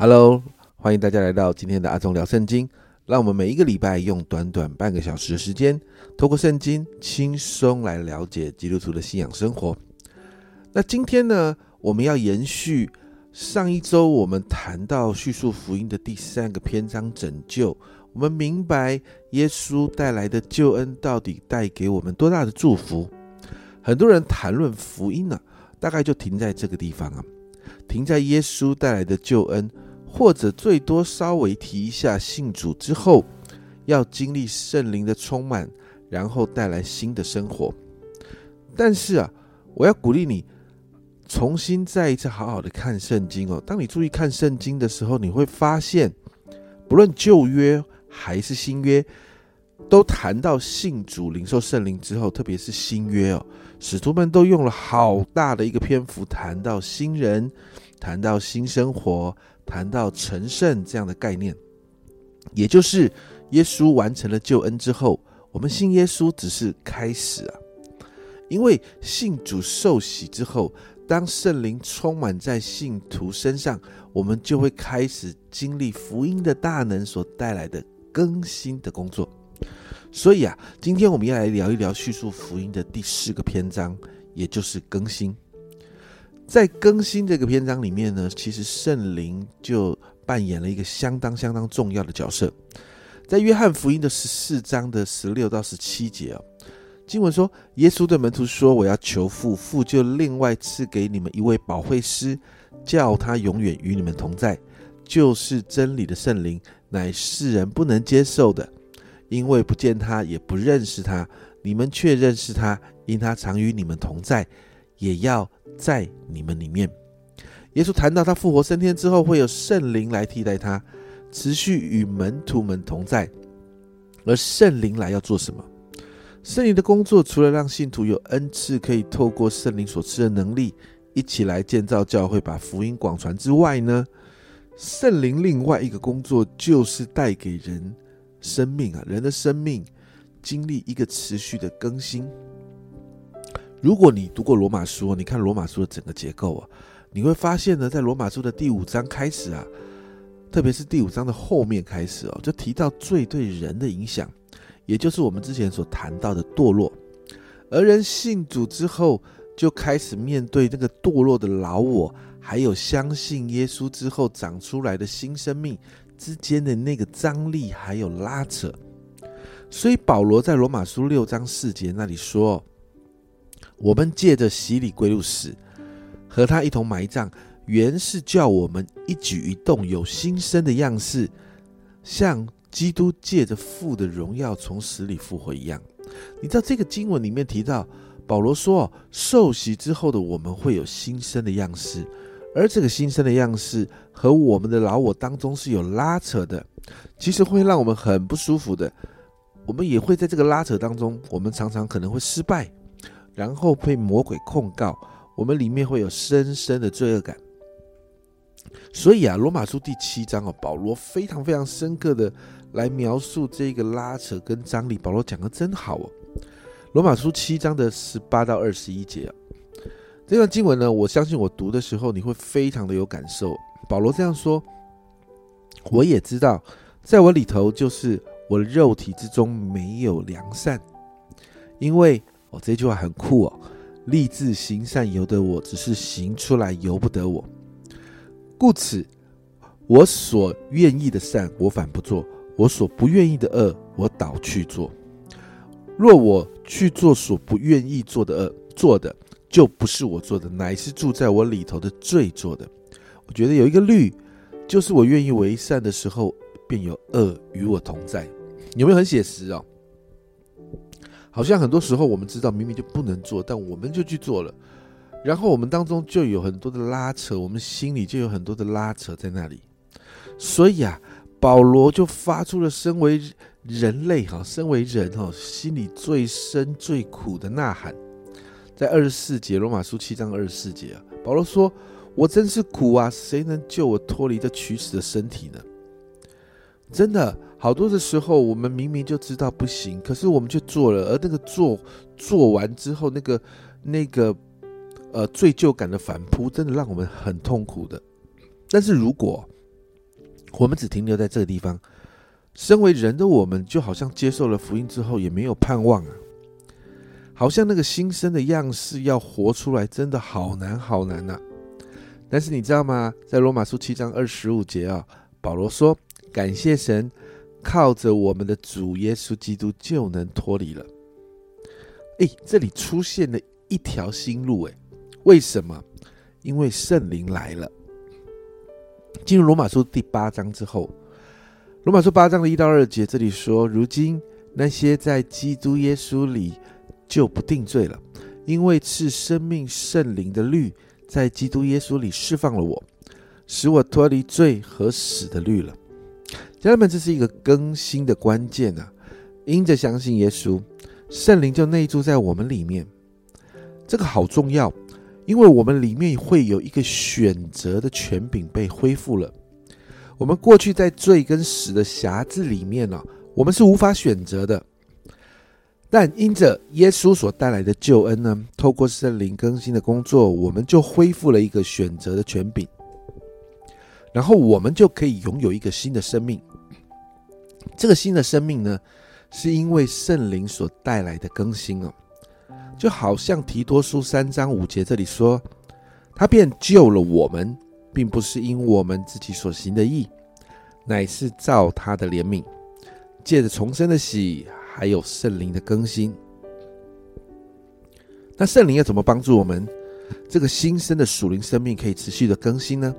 Hello，欢迎大家来到今天的阿忠聊圣经。让我们每一个礼拜用短短半个小时的时间，透过圣经轻松来了解基督徒的信仰生活。那今天呢，我们要延续上一周我们谈到叙述福音的第三个篇章——拯救。我们明白耶稣带来的救恩到底带给我们多大的祝福？很多人谈论福音呢，大概就停在这个地方啊，停在耶稣带来的救恩。或者最多稍微提一下信主之后要经历圣灵的充满，然后带来新的生活。但是啊，我要鼓励你重新再一次好好的看圣经哦。当你注意看圣经的时候，你会发现，不论旧约还是新约，都谈到信主、领受圣灵之后，特别是新约哦，使徒们都用了好大的一个篇幅谈到新人，谈到新生活。谈到成圣这样的概念，也就是耶稣完成了救恩之后，我们信耶稣只是开始啊。因为信主受洗之后，当圣灵充满在信徒身上，我们就会开始经历福音的大能所带来的更新的工作。所以啊，今天我们要来聊一聊叙述福音的第四个篇章，也就是更新。在更新这个篇章里面呢，其实圣灵就扮演了一个相当相当重要的角色。在约翰福音的十四章的十六到十七节啊，经文说，耶稣对门徒说：“我要求父，父就另外赐给你们一位保惠师，叫他永远与你们同在，就是真理的圣灵，乃世人不能接受的，因为不见他，也不认识他。你们却认识他，因他常与你们同在，也要。”在你们里面，耶稣谈到他复活升天之后，会有圣灵来替代他，持续与门徒们同在。而圣灵来要做什么？圣灵的工作除了让信徒有恩赐，可以透过圣灵所赐的能力，一起来建造教会，把福音广传之外呢？圣灵另外一个工作就是带给人生命啊，人的生命经历一个持续的更新。如果你读过罗马书，你看罗马书的整个结构啊，你会发现呢，在罗马书的第五章开始啊，特别是第五章的后面开始哦，就提到罪对人的影响，也就是我们之前所谈到的堕落。而人信主之后，就开始面对那个堕落的老我，还有相信耶稣之后长出来的新生命之间的那个张力还有拉扯。所以保罗在罗马书六章四节那里说。我们借着洗礼归入死，和他一同埋葬，原是叫我们一举一动有新生的样式，像基督借着父的荣耀从死里复活一样。你知道这个经文里面提到，保罗说，受洗之后的我们会有新生的样式，而这个新生的样式和我们的老我当中是有拉扯的，其实会让我们很不舒服的。我们也会在这个拉扯当中，我们常常可能会失败。然后被魔鬼控告，我们里面会有深深的罪恶感。所以啊，罗马书第七章啊，保罗非常非常深刻的来描述这个拉扯跟张力。保罗讲的真好哦。罗马书七章的十八到二十一节啊，这段经文呢，我相信我读的时候你会非常的有感受。保罗这样说：“我也知道，在我里头，就是我的肉体之中没有良善，因为。”哦，这句话很酷哦！立志行善由得我，只是行出来由不得我。故此，我所愿意的善，我反不做；我所不愿意的恶，我倒去做。若我去做所不愿意做的恶，做的就不是我做的，乃是住在我里头的罪做的。我觉得有一个律，就是我愿意为善的时候，便有恶与我同在。有没有很写实哦？好像很多时候我们知道明明就不能做，但我们就去做了，然后我们当中就有很多的拉扯，我们心里就有很多的拉扯在那里。所以啊，保罗就发出了身为人类哈，身为人哈，心里最深最苦的呐喊。在二十四节，罗马书七章二十四节啊，保罗说：“我真是苦啊，谁能救我脱离这取死的身体呢？”真的。好多的时候，我们明明就知道不行，可是我们却做了，而那个做做完之后，那个那个呃罪疚感的反扑，真的让我们很痛苦的。但是如果我们只停留在这个地方。身为人的我们，就好像接受了福音之后也没有盼望啊，好像那个新生的样式要活出来，真的好难好难呐。但是你知道吗？在罗马书七章二十五节啊，保罗说：“感谢神，靠着我们的主耶稣基督就能脱离了。”哎，这里出现了一条新路，哎，为什么？因为圣灵来了。进入罗马书第八章之后。罗马书八章的一到二节，这里说：如今那些在基督耶稣里就不定罪了，因为是生命圣灵的律在基督耶稣里释放了我，使我脱离罪和死的律了。家人们，这是一个更新的关键啊！因着相信耶稣，圣灵就内住在我们里面，这个好重要，因为我们里面会有一个选择的权柄被恢复了。我们过去在罪跟死的匣子里面呢，我们是无法选择的。但因着耶稣所带来的救恩呢，透过圣灵更新的工作，我们就恢复了一个选择的权柄，然后我们就可以拥有一个新的生命。这个新的生命呢，是因为圣灵所带来的更新哦，就好像提多书三章五节这里说，他便救了我们。并不是因我们自己所行的义，乃是照他的怜悯，借着重生的喜，还有圣灵的更新。那圣灵要怎么帮助我们这个新生的属灵生命可以持续的更新呢？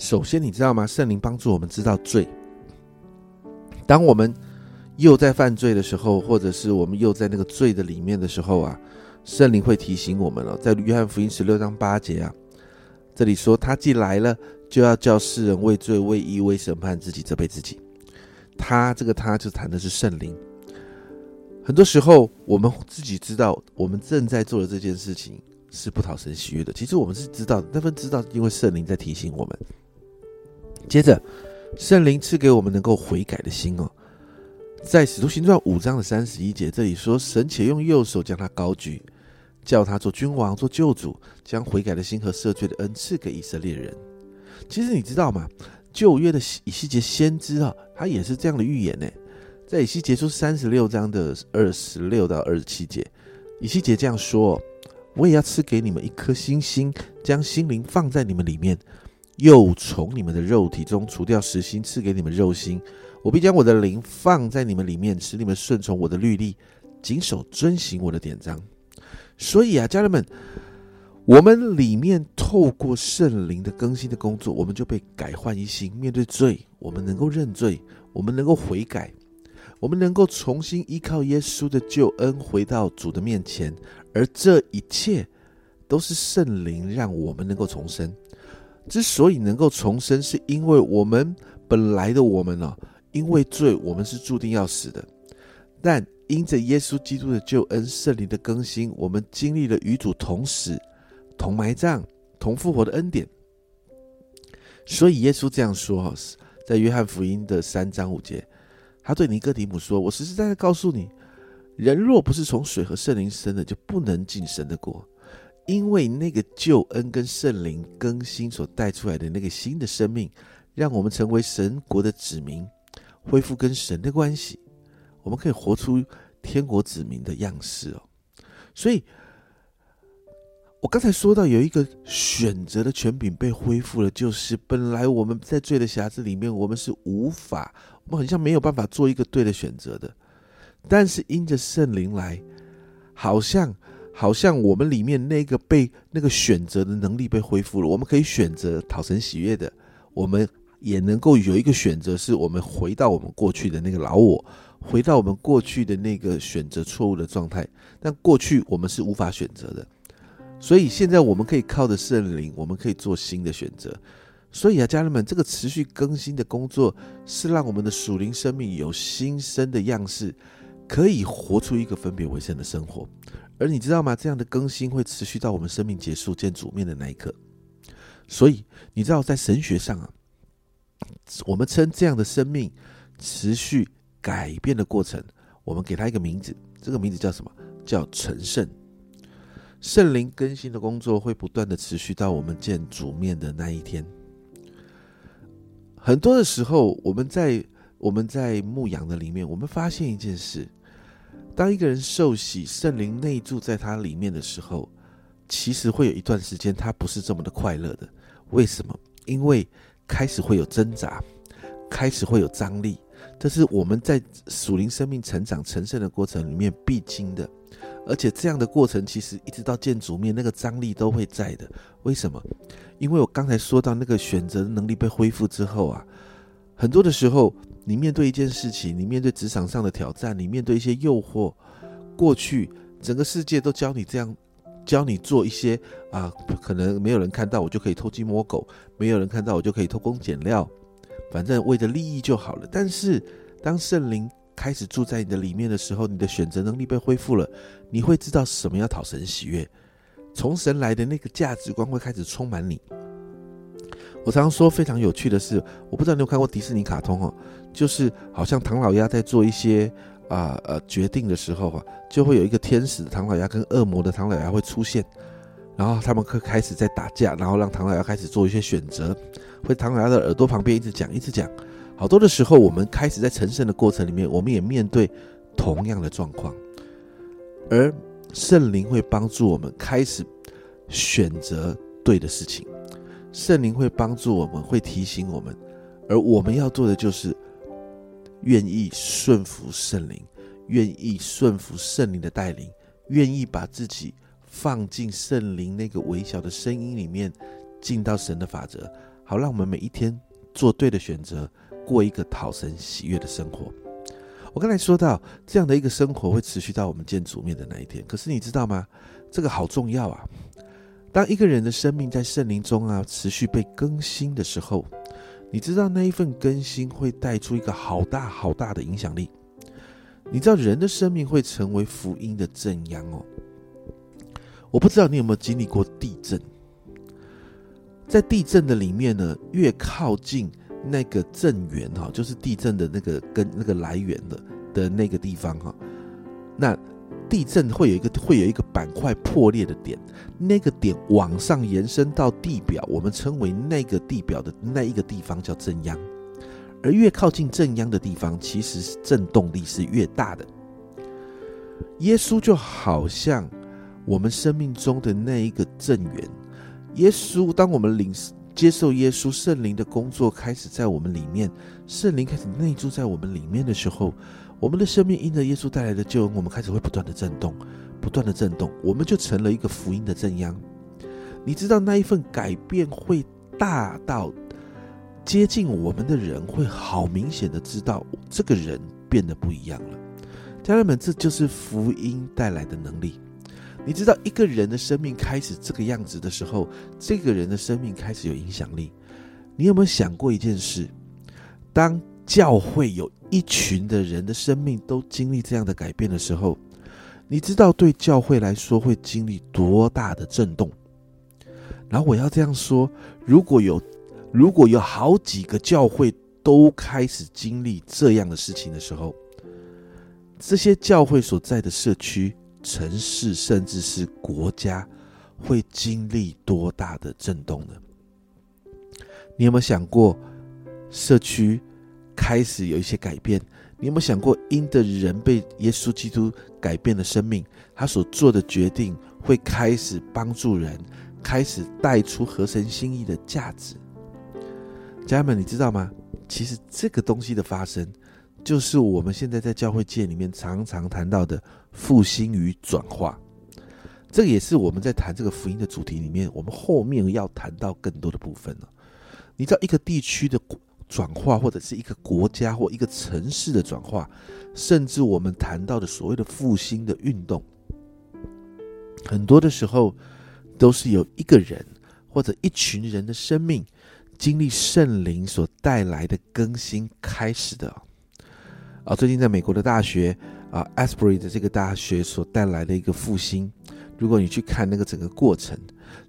首先，你知道吗？圣灵帮助我们知道罪。当我们又在犯罪的时候，或者是我们又在那个罪的里面的时候啊，圣灵会提醒我们了。在约翰福音十六章八节啊。这里说，他既来了，就要叫世人为罪、为义、为审判自己，责备自己。他这个他就谈的是圣灵。很多时候，我们自己知道，我们正在做的这件事情是不讨神喜悦的。其实我们是知道的，那份知道，因为圣灵在提醒我们。接着，圣灵赐给我们能够悔改的心哦。在使徒行传五章的三十一节，这里说，神且用右手将他高举。叫他做君王，做救主，将悔改的心和赦罪的恩赐给以色列人。其实你知道吗？旧约的以西结先知啊，他也是这样的预言呢。在以西结书三十六章的二十六到二十七节，以西结这样说：“我也要赐给你们一颗新心，将心灵放在你们里面，又从你们的肉体中除掉实心，赐给你们肉心。我必将我的灵放在你们里面，使你们顺从我的律例，谨守遵行我的典章。”所以啊，家人们，我们里面透过圣灵的更新的工作，我们就被改换一新。面对罪，我们能够认罪，我们能够悔改，我们能够重新依靠耶稣的救恩回到主的面前。而这一切都是圣灵让我们能够重生。之所以能够重生，是因为我们本来的我们呢，因为罪，我们是注定要死的。但因着耶稣基督的救恩、圣灵的更新，我们经历了与主同死、同埋葬、同复活的恩典。所以耶稣这样说：在约翰福音的三章五节，他对尼哥底母说：“我实实在在告诉你，人若不是从水和圣灵生的，就不能进神的国。因为那个救恩跟圣灵更新所带出来的那个新的生命，让我们成为神国的子民，恢复跟神的关系。”我们可以活出天国子民的样式哦，所以，我刚才说到有一个选择的权柄被恢复了，就是本来我们在罪的匣子里面，我们是无法，我们好像没有办法做一个对的选择的，但是因着圣灵来，好像好像我们里面那个被那个选择的能力被恢复了，我们可以选择讨神喜悦的，我们也能够有一个选择，是我们回到我们过去的那个老我。回到我们过去的那个选择错误的状态，但过去我们是无法选择的，所以现在我们可以靠着圣灵，我们可以做新的选择。所以啊，家人们，这个持续更新的工作是让我们的属灵生命有新生的样式，可以活出一个分别为圣的生活。而你知道吗？这样的更新会持续到我们生命结束见主面的那一刻。所以你知道，在神学上啊，我们称这样的生命持续。改变的过程，我们给它一个名字，这个名字叫什么？叫成圣。圣灵更新的工作会不断的持续到我们见主面的那一天。很多的时候，我们在我们在牧养的里面，我们发现一件事：当一个人受洗，圣灵内住在他里面的时候，其实会有一段时间他不是这么的快乐的。为什么？因为开始会有挣扎，开始会有张力，这是我们在属灵生命成长成圣的过程里面必经的。而且这样的过程，其实一直到见主面，那个张力都会在的。为什么？因为我刚才说到那个选择能力被恢复之后啊。很多的时候，你面对一件事情，你面对职场上的挑战，你面对一些诱惑，过去整个世界都教你这样，教你做一些啊，可能没有人看到我就可以偷鸡摸狗，没有人看到我就可以偷工减料，反正为了利益就好了。但是当圣灵开始住在你的里面的时候，你的选择能力被恢复了，你会知道什么要讨神喜悦，从神来的那个价值观会开始充满你。我常常说非常有趣的是，我不知道你有看过迪士尼卡通哦，就是好像唐老鸭在做一些啊呃决定的时候啊，就会有一个天使唐老鸭跟恶魔的唐老鸭会出现，然后他们会开始在打架，然后让唐老鸭开始做一些选择，会唐老鸭的耳朵旁边一直讲一直讲，好多的时候我们开始在成圣的过程里面，我们也面对同样的状况，而圣灵会帮助我们开始选择对的事情。圣灵会帮助我们，会提醒我们，而我们要做的就是愿意顺服圣灵，愿意顺服圣灵的带领，愿意把自己放进圣灵那个微小的声音里面，进到神的法则，好让我们每一天做对的选择，过一个讨神喜悦的生活。我刚才说到这样的一个生活会持续到我们见主面的那一天，可是你知道吗？这个好重要啊！当一个人的生命在圣灵中啊持续被更新的时候，你知道那一份更新会带出一个好大好大的影响力。你知道人的生命会成为福音的正央哦。我不知道你有没有经历过地震，在地震的里面呢，越靠近那个震源哈，就是地震的那个跟那个来源的的那个地方哈，那。地震会有一个会有一个板块破裂的点，那个点往上延伸到地表，我们称为那个地表的那一个地方叫震央。而越靠近震央的地方，其实震动力是越大的。耶稣就好像我们生命中的那一个震源。耶稣，当我们领接受耶稣圣灵的工作开始在我们里面，圣灵开始内住在我们里面的时候。我们的生命因着耶稣带来的救恩，我们开始会不断的震动，不断的震动，我们就成了一个福音的正央。你知道那一份改变会大到接近我们的人会好明显的知道这个人变得不一样了。家人们，这就是福音带来的能力。你知道一个人的生命开始这个样子的时候，这个人的生命开始有影响力。你有没有想过一件事？当教会有一群的人的生命都经历这样的改变的时候，你知道对教会来说会经历多大的震动？然后我要这样说：如果有如果有好几个教会都开始经历这样的事情的时候，这些教会所在的社区、城市，甚至是国家，会经历多大的震动呢？你有没有想过社区？开始有一些改变，你有没有想过，因的人被耶稣基督改变了生命，他所做的决定会开始帮助人，开始带出合神心意的价值。家人们，你知道吗？其实这个东西的发生，就是我们现在在教会界里面常常谈到的复兴与转化。这个也是我们在谈这个福音的主题里面，我们后面要谈到更多的部分了。你知道一个地区的。转化，或者是一个国家或一个城市的转化，甚至我们谈到的所谓的复兴的运动，很多的时候都是由一个人或者一群人的生命经历圣灵所带来的更新开始的。啊，最近在美国的大学啊，Asbury 的这个大学所带来的一个复兴，如果你去看那个整个过程。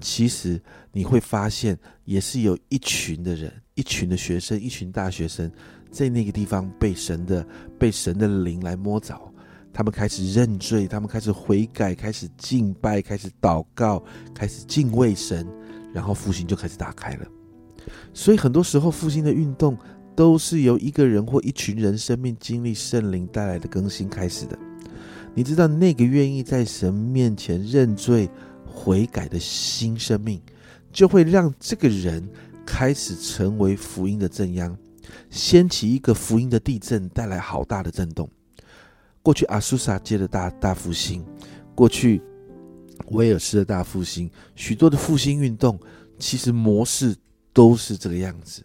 其实你会发现，也是有一群的人，一群的学生，一群大学生，在那个地方被神的被神的灵来摸着，他们开始认罪，他们开始悔改，开始敬拜，开始祷告，开始敬畏神，然后复兴就开始打开了。所以很多时候复兴的运动都是由一个人或一群人生命经历圣灵带来的更新开始的。你知道那个愿意在神面前认罪悔改的新生命，就会让这个人开始成为福音的正央，掀起一个福音的地震，带来好大的震动。过去阿苏萨街的大大复兴，过去威尔士的大复兴，许多的复兴运动，其实模式都是这个样子，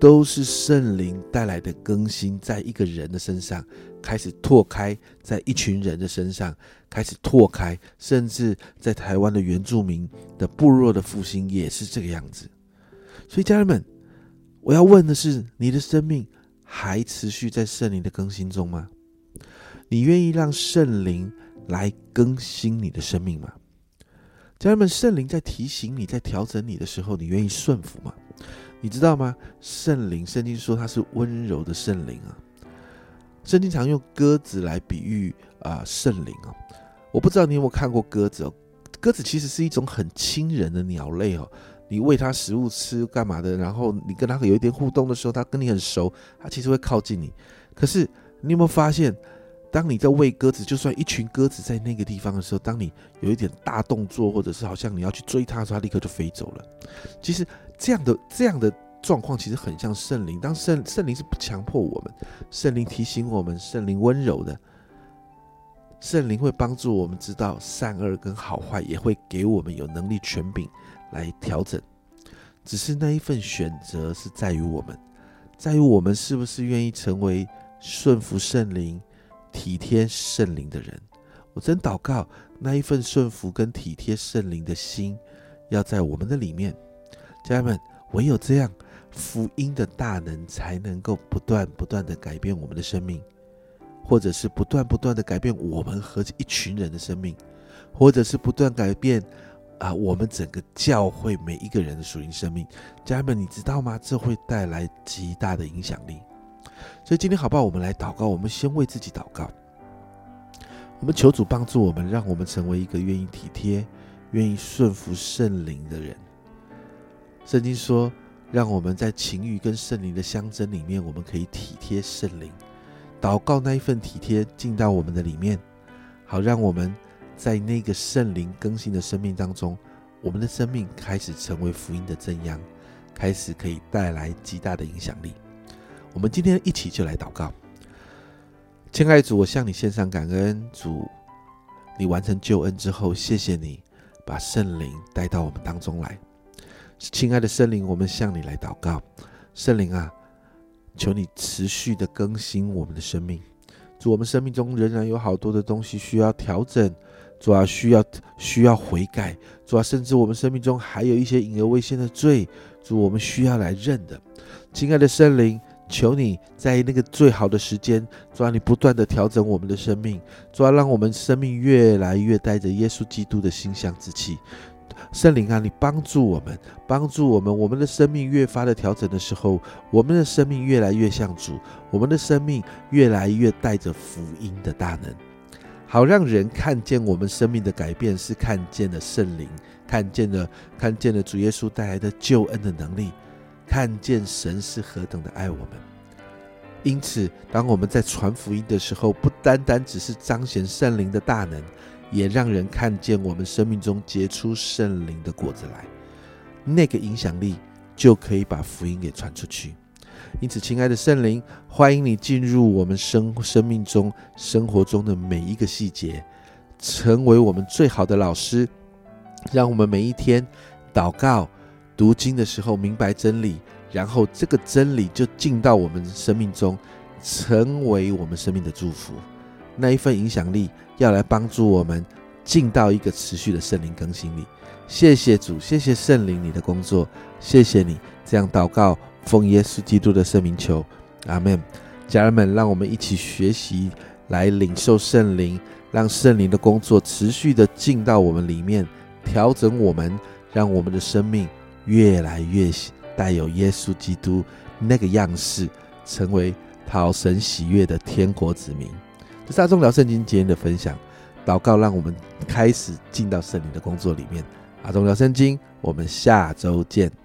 都是圣灵带来的更新，在一个人的身上。开始拓开，在一群人的身上开始拓开，甚至在台湾的原住民的部落的复兴也是这个样子。所以，家人们，我要问的是：你的生命还持续在圣灵的更新中吗？你愿意让圣灵来更新你的生命吗？家人们，圣灵在提醒你、在调整你的时候，你愿意顺服吗？你知道吗？圣灵，圣经说他是温柔的圣灵啊。圣经常用鸽子来比喻啊圣灵啊，我不知道你有没有看过鸽子哦。鸽子其实是一种很亲人的鸟类哦，你喂它食物吃干嘛的？然后你跟它有一点互动的时候，它跟你很熟，它其实会靠近你。可是你有没有发现，当你在喂鸽子，就算一群鸽子在那个地方的时候，当你有一点大动作，或者是好像你要去追它的时候，它立刻就飞走了。其实这样的这样的。状况其实很像圣灵，当圣圣灵是不强迫我们，圣灵提醒我们，圣灵温柔的，圣灵会帮助我们知道善恶跟好坏，也会给我们有能力权柄来调整。只是那一份选择是在于我们，在于我们是不是愿意成为顺服圣灵、体贴圣灵的人。我真祷告那一份顺服跟体贴圣灵的心，要在我们的里面，家人们，唯有这样。福音的大能才能够不断不断的改变我们的生命，或者是不断不断的改变我们和一群人的生命，或者是不断改变啊我们整个教会每一个人的属灵生命。家人们，你知道吗？这会带来极大的影响力。所以今天好不好？我们来祷告。我们先为自己祷告。我们求主帮助我们，让我们成为一个愿意体贴、愿意顺服圣灵的人。圣经说。让我们在情欲跟圣灵的相争里面，我们可以体贴圣灵，祷告那一份体贴进到我们的里面，好让我们在那个圣灵更新的生命当中，我们的生命开始成为福音的正央，开始可以带来极大的影响力。我们今天一起就来祷告，亲爱的主，我向你献上感恩，主，你完成救恩之后，谢谢你把圣灵带到我们当中来。亲爱的圣灵，我们向你来祷告。圣灵啊，求你持续的更新我们的生命。主，我们生命中仍然有好多的东西需要调整，主啊，需要需要悔改。主啊，甚至我们生命中还有一些隐而未现的罪，主，我们需要来认的。亲爱的圣灵，求你在那个最好的时间，主啊，你不断的调整我们的生命，主啊，让我们生命越来越带着耶稣基督的馨香之气。圣灵啊，你帮助我们，帮助我们，我们的生命越发的调整的时候，我们的生命越来越像主，我们的生命越来越带着福音的大能，好让人看见我们生命的改变，是看见了圣灵，看见了看见了主耶稣带来的救恩的能力，看见神是何等的爱我们。因此，当我们在传福音的时候，不单单只是彰显圣灵的大能。也让人看见我们生命中结出圣灵的果子来，那个影响力就可以把福音给传出去。因此，亲爱的圣灵，欢迎你进入我们生生命中、生活中的每一个细节，成为我们最好的老师，让我们每一天祷告、读经的时候明白真理，然后这个真理就进到我们生命中，成为我们生命的祝福。那一份影响力要来帮助我们进到一个持续的圣灵更新里。谢谢主，谢谢圣灵你的工作，谢谢你这样祷告，奉耶稣基督的圣名求，阿门。家人们，让我们一起学习来领受圣灵，让圣灵的工作持续的进到我们里面，调整我们，让我们的生命越来越带有耶稣基督那个样式，成为讨神喜悦的天国子民。这是阿忠聊圣经今天的分享，祷告让我们开始进到圣灵的工作里面。阿忠聊圣经，我们下周见。